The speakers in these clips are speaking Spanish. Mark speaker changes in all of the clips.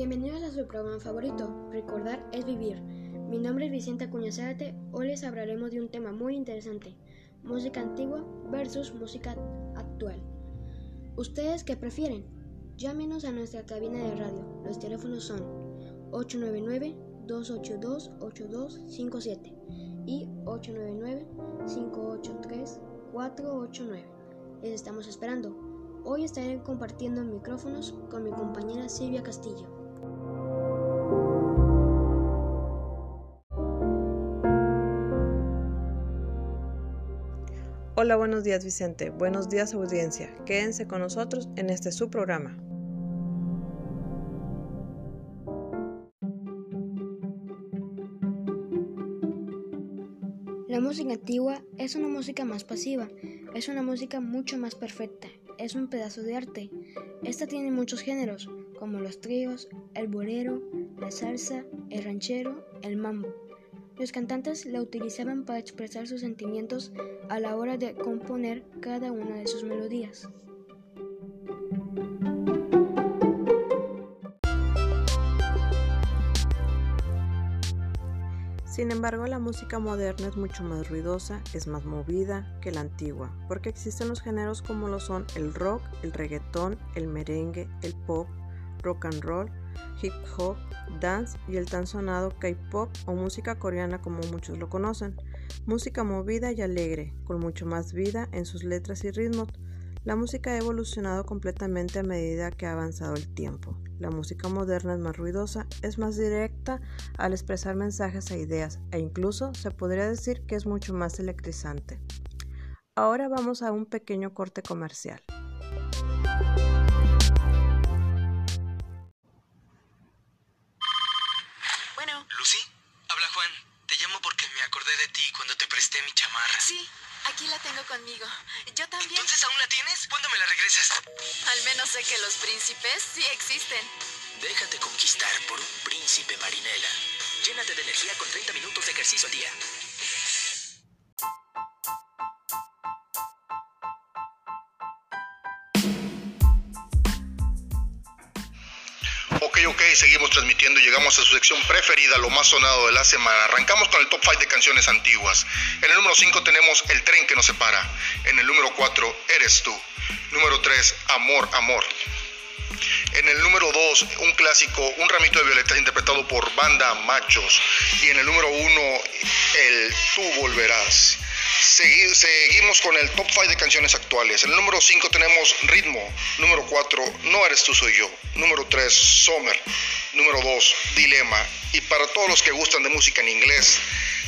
Speaker 1: Bienvenidos a su programa favorito, Recordar es Vivir. Mi nombre es Vicente Acuña. Hoy les hablaremos de un tema muy interesante, música antigua versus música actual. ¿Ustedes qué prefieren? Llámenos a nuestra cabina de radio. Los teléfonos son 899-282-8257 y 899-583-489. Les estamos esperando. Hoy estaré compartiendo micrófonos con mi compañera Silvia Castillo.
Speaker 2: Hola, buenos días Vicente. Buenos días audiencia. Quédense con nosotros en este su programa.
Speaker 1: La música antigua es una música más pasiva, es una música mucho más perfecta, es un pedazo de arte. Esta tiene muchos géneros, como los tríos, el bolero, la salsa, el ranchero, el mambo. Los cantantes la utilizaban para expresar sus sentimientos a la hora de componer cada una de sus melodías.
Speaker 2: Sin embargo, la música moderna es mucho más ruidosa, es más movida que la antigua, porque existen los géneros como lo son el rock, el reggaetón, el merengue, el pop, rock and roll, hip hop, dance y el tan sonado K-pop o música coreana como muchos lo conocen. Música movida y alegre, con mucho más vida en sus letras y ritmos. La música ha evolucionado completamente a medida que ha avanzado el tiempo. La música moderna es más ruidosa, es más directa al expresar mensajes e ideas e incluso se podría decir que es mucho más electrizante. Ahora vamos a un pequeño corte comercial.
Speaker 3: Mi chamarra.
Speaker 4: Sí, aquí la tengo conmigo. Yo también.
Speaker 3: ¿Entonces aún la tienes? ¿Cuándo me la regresas?
Speaker 4: Al menos sé que los príncipes sí existen.
Speaker 3: Déjate conquistar por un príncipe, Marinela. Llénate de energía con 30 minutos de ejercicio al día.
Speaker 5: Ok, seguimos transmitiendo y llegamos a su sección preferida, lo más sonado de la semana. Arrancamos con el top 5 de canciones antiguas. En el número 5 tenemos El tren que nos separa. En el número 4, Eres tú. Número 3, Amor, Amor. En el número 2, un clásico, Un ramito de violetas interpretado por Banda Machos. Y en el número 1, El Tú volverás seguimos con el top 5 de canciones actuales. En el número 5 tenemos Ritmo. Número 4, No eres tú, soy yo. Número 3, Summer. Número 2, Dilema. Y para todos los que gustan de música en inglés,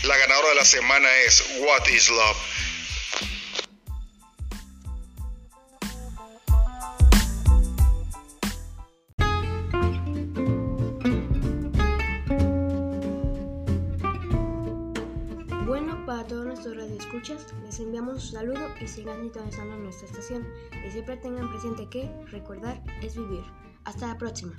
Speaker 5: la ganadora de la semana es What is Love.
Speaker 1: Para todos nuestros radioescuchas, les enviamos un saludo y sigan sintonizando nuestra estación. Y siempre tengan presente que recordar es vivir. Hasta la próxima.